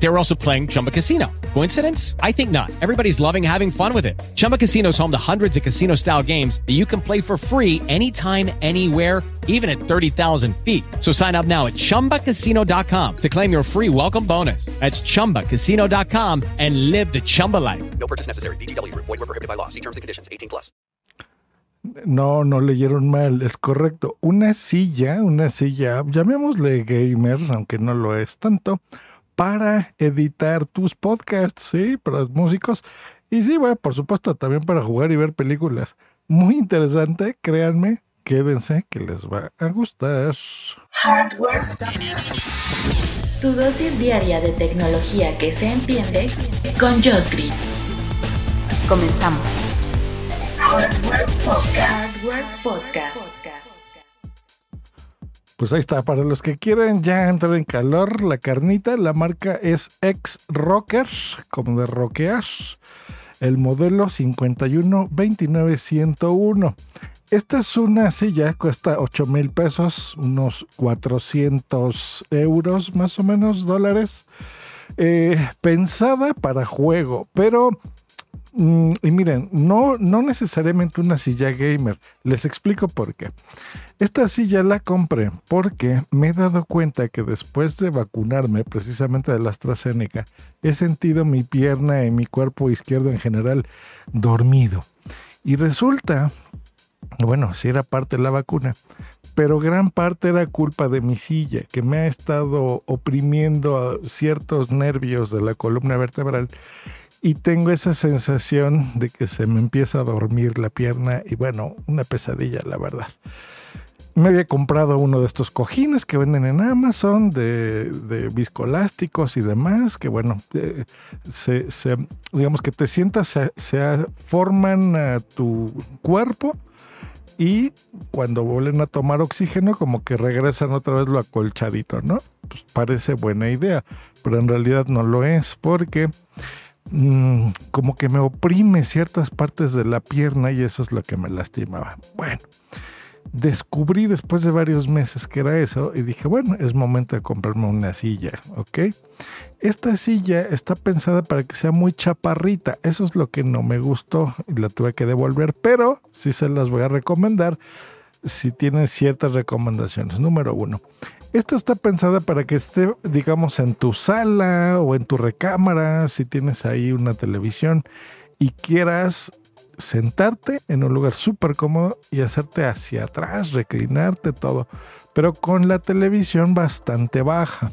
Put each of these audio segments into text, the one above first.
They were also playing Chumba Casino. Coincidence? I think not. Everybody's loving having fun with it. Chumba Casino is home to hundreds of casino style games that you can play for free anytime, anywhere, even at 30,000 feet. So sign up now at chumbacasino.com to claim your free welcome bonus. That's chumbacasino.com and live the Chumba life. No purchase necessary. BGW. Void were prohibited by law. See terms and conditions. 18 plus. No, no leyeron mal, es correcto. Una silla, una silla, llamémosle gamer, aunque no lo es tanto, para editar tus podcasts, ¿sí? Para los músicos. Y sí, bueno, por supuesto, también para jugar y ver películas. Muy interesante, créanme, quédense que les va a gustar. Hardware. Tu dosis diaria de tecnología que se entiende con Josh Green. Comenzamos. Hardware Podcast. Hardware Podcast. Pues ahí está, para los que quieren ya entrar en calor, la carnita, la marca es X Rocker, como de rockear, el modelo 5129101. Esta es una silla, cuesta 8 mil pesos, unos 400 euros más o menos, dólares, eh, pensada para juego, pero y miren, no, no necesariamente una silla gamer. Les explico por qué. Esta silla la compré porque me he dado cuenta que después de vacunarme precisamente de la AstraZeneca, he sentido mi pierna y mi cuerpo izquierdo en general dormido. Y resulta, bueno, si era parte de la vacuna, pero gran parte era culpa de mi silla, que me ha estado oprimiendo ciertos nervios de la columna vertebral y tengo esa sensación de que se me empieza a dormir la pierna y bueno, una pesadilla, la verdad. Me había comprado uno de estos cojines que venden en Amazon de, de viscolásticos y demás, que bueno, eh, se, digamos que te sientas, se, se forman a tu cuerpo y cuando vuelven a tomar oxígeno como que regresan otra vez lo acolchadito, ¿no? Pues parece buena idea, pero en realidad no lo es porque Mm, como que me oprime ciertas partes de la pierna y eso es lo que me lastimaba. Bueno, descubrí después de varios meses que era eso y dije, bueno, es momento de comprarme una silla, ¿ok? Esta silla está pensada para que sea muy chaparrita, eso es lo que no me gustó y la tuve que devolver, pero sí se las voy a recomendar si tienen ciertas recomendaciones. Número uno, esta está pensada para que esté, digamos, en tu sala o en tu recámara, si tienes ahí una televisión y quieras sentarte en un lugar súper cómodo y hacerte hacia atrás, reclinarte todo, pero con la televisión bastante baja.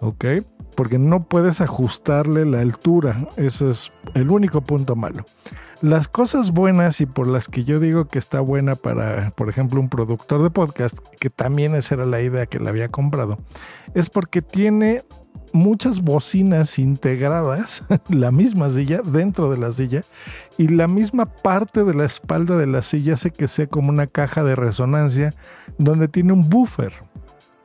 ¿Ok? Porque no puedes ajustarle la altura. Eso es el único punto malo. Las cosas buenas y por las que yo digo que está buena para, por ejemplo, un productor de podcast, que también esa era la idea que le había comprado, es porque tiene muchas bocinas integradas, la misma silla, dentro de la silla, y la misma parte de la espalda de la silla hace que sea como una caja de resonancia donde tiene un buffer.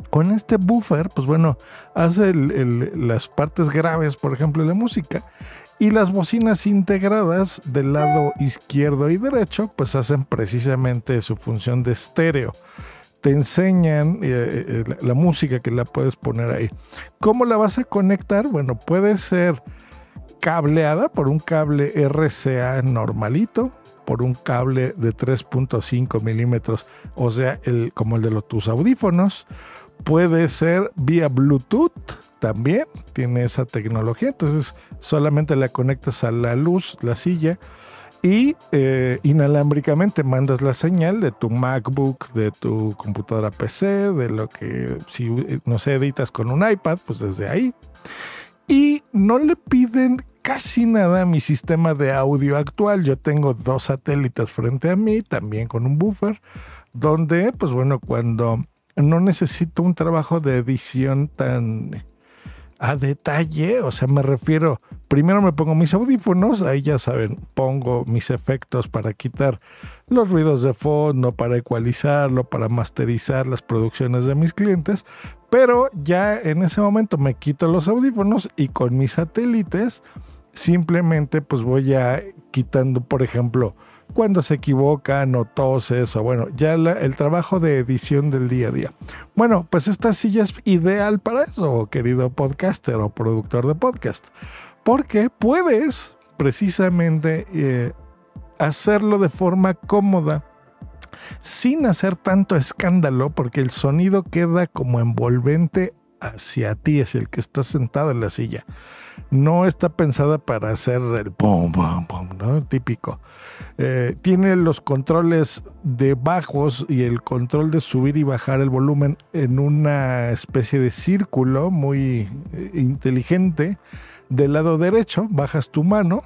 Con este buffer, pues bueno, hace las partes graves, por ejemplo, de la música y las bocinas integradas del lado izquierdo y derecho, pues hacen precisamente su función de estéreo. Te enseñan eh, eh, la música que la puedes poner ahí. ¿Cómo la vas a conectar? Bueno, puede ser cableada por un cable RCA normalito, por un cable de 3.5 milímetros, o sea, el, como el de los, tus audífonos. Puede ser vía Bluetooth también tiene esa tecnología. Entonces solamente la conectas a la luz, la silla, y eh, inalámbricamente mandas la señal de tu MacBook, de tu computadora PC, de lo que si no sé, editas con un iPad, pues desde ahí. Y no le piden casi nada mi sistema de audio actual. Yo tengo dos satélites frente a mí, también con un buffer, donde, pues bueno, cuando no necesito un trabajo de edición tan a detalle, o sea, me refiero, primero me pongo mis audífonos, ahí ya saben, pongo mis efectos para quitar los ruidos de fondo, para ecualizarlo, para masterizar las producciones de mis clientes, pero ya en ese momento me quito los audífonos y con mis satélites simplemente pues voy a quitando, por ejemplo, cuando se equivocan o toses o bueno, ya el trabajo de edición del día a día. Bueno, pues esta silla es ideal para eso, querido podcaster o productor de podcast, porque puedes precisamente eh, hacerlo de forma cómoda sin hacer tanto escándalo porque el sonido queda como envolvente hacia ti, hacia el que está sentado en la silla. No está pensada para hacer el pum, pum, pum, ¿no? Típico. Eh, tiene los controles de bajos y el control de subir y bajar el volumen en una especie de círculo muy eh, inteligente. Del lado derecho bajas tu mano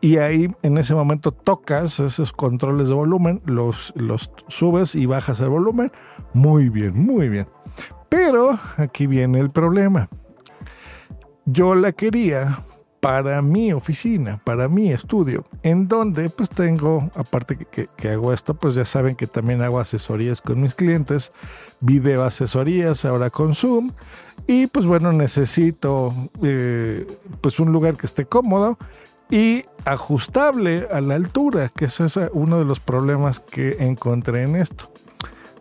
y ahí en ese momento tocas esos controles de volumen, los, los subes y bajas el volumen. Muy bien, muy bien. Pero aquí viene el problema. Yo la quería para mi oficina, para mi estudio, en donde pues tengo, aparte que, hago esto, pues ya saben que también hago asesorías con mis clientes, video asesorías ahora con Zoom, y pues bueno, necesito eh, pues un lugar que esté cómodo y ajustable a la altura, que ese es uno de los problemas que encontré en esto.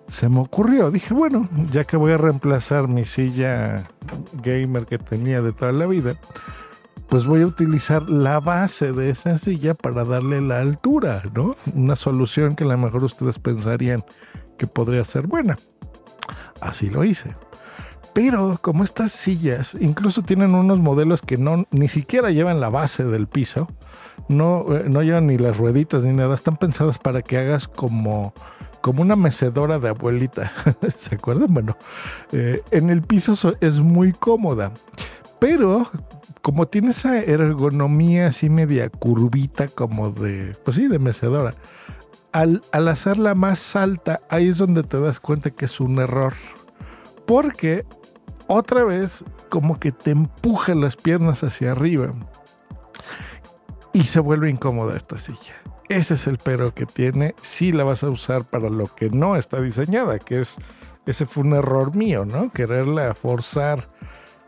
Se me ocurrió, dije, bueno, ya que voy a reemplazar mi silla gamer que tenía de toda la vida, pues voy a utilizar la base de esa silla para darle la altura, ¿no? Una solución que a lo mejor ustedes pensarían que podría ser buena. Así lo hice. Pero como estas sillas incluso tienen unos modelos que no ni siquiera llevan la base del piso, no, eh, no llevan ni las rueditas ni nada, están pensadas para que hagas como, como una mecedora de abuelita. ¿Se acuerdan? Bueno, eh, en el piso es muy cómoda, pero como tiene esa ergonomía así media curvita como de, pues sí, de mecedora, al, al hacerla más alta, ahí es donde te das cuenta que es un error. Porque otra vez como que te empuja las piernas hacia arriba y se vuelve incómoda esta silla. Ese es el pero que tiene si la vas a usar para lo que no está diseñada, que es, ese fue un error mío, ¿no? Quererla forzar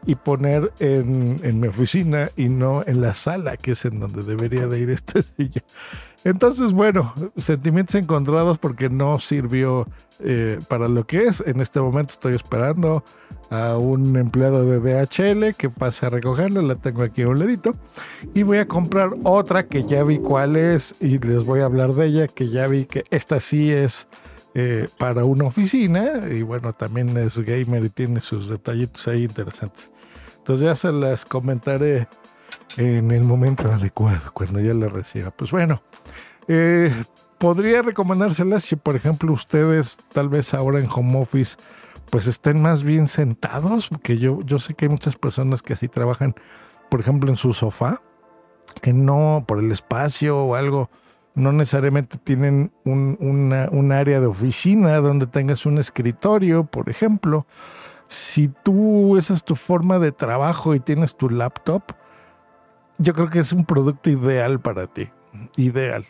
y poner en, en mi oficina y no en la sala, que es en donde debería de ir esta silla. Entonces, bueno, sentimientos encontrados porque no sirvió eh, para lo que es. En este momento estoy esperando a un empleado de DHL que pase a recogerla. La tengo aquí a un ladito. Y voy a comprar otra que ya vi cuál es y les voy a hablar de ella, que ya vi que esta sí es eh, para una oficina. Y bueno, también es gamer y tiene sus detallitos ahí interesantes. Entonces ya se las comentaré en el momento adecuado, cuando ya la reciba. Pues bueno, eh, podría recomendárselas si, por ejemplo, ustedes tal vez ahora en home office pues estén más bien sentados, porque yo, yo sé que hay muchas personas que así trabajan, por ejemplo, en su sofá, que no, por el espacio o algo, no necesariamente tienen un, un área de oficina donde tengas un escritorio, por ejemplo. Si tú, esa es tu forma de trabajo y tienes tu laptop, yo creo que es un producto ideal para ti. Ideal.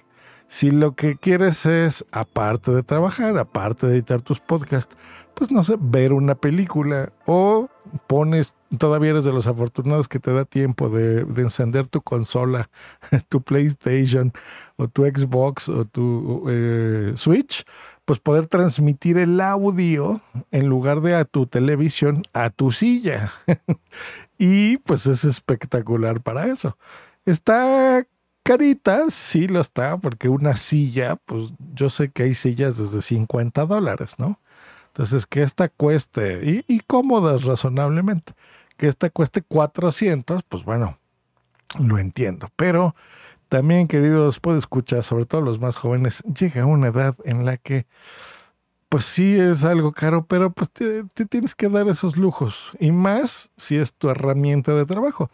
Si lo que quieres es, aparte de trabajar, aparte de editar tus podcasts, pues no sé, ver una película o pones, todavía eres de los afortunados que te da tiempo de, encender tu consola, tu PlayStation o tu Xbox o tu eh, Switch, pues poder transmitir el audio en lugar de a tu televisión a tu silla. y pues es espectacular para eso. Está carita, sí lo está, porque una silla, pues yo sé que hay sillas desde 50 dólares, ¿no? Entonces, que esta cueste, y, cómodas razonablemente, que esta cueste 400, pues bueno, lo entiendo. Pero también, queridos, puede escuchar, sobre todo los más jóvenes, llega una edad en la que, pues sí es algo caro, pero pues te, te tienes que dar esos lujos. Y más si es tu herramienta de trabajo.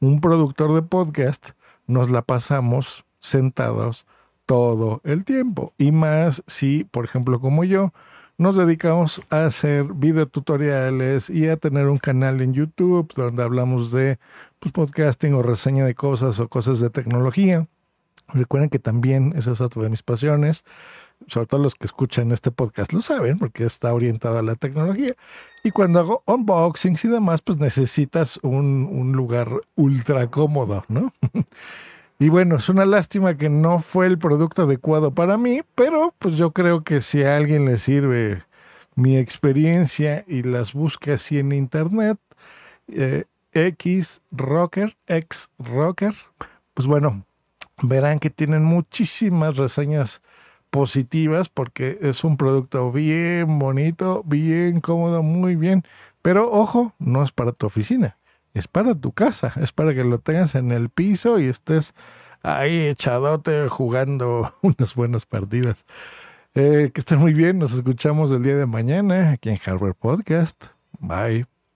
Un productor de podcast nos la pasamos sentados todo el tiempo. Y más si, por ejemplo, como yo, nos dedicamos a hacer videotutoriales y a tener un canal en YouTube donde hablamos de pues, podcasting o reseña de cosas o cosas de tecnología. Recuerden que también esa es otra de mis pasiones. Sobre todo los que escuchan este podcast lo saben porque está orientado a la tecnología. Y cuando hago unboxings y demás, pues necesitas un, lugar ultra cómodo, ¿no? Y bueno, es una lástima que no fue el producto adecuado para mí, pero pues yo creo que si a alguien le sirve mi experiencia y las busca así en internet, eh, X Rocker, X Rocker, pues bueno, verán que tienen muchísimas reseñas positivas porque es un producto bien bonito, bien cómodo, muy bien. Pero ojo, no es para tu oficina es para tu casa, es para que lo tengas en el piso y estés ahí echadote jugando unas buenas partidas. Eh, que estén muy bien, nos escuchamos el día de mañana aquí en Hardware Podcast. Bye.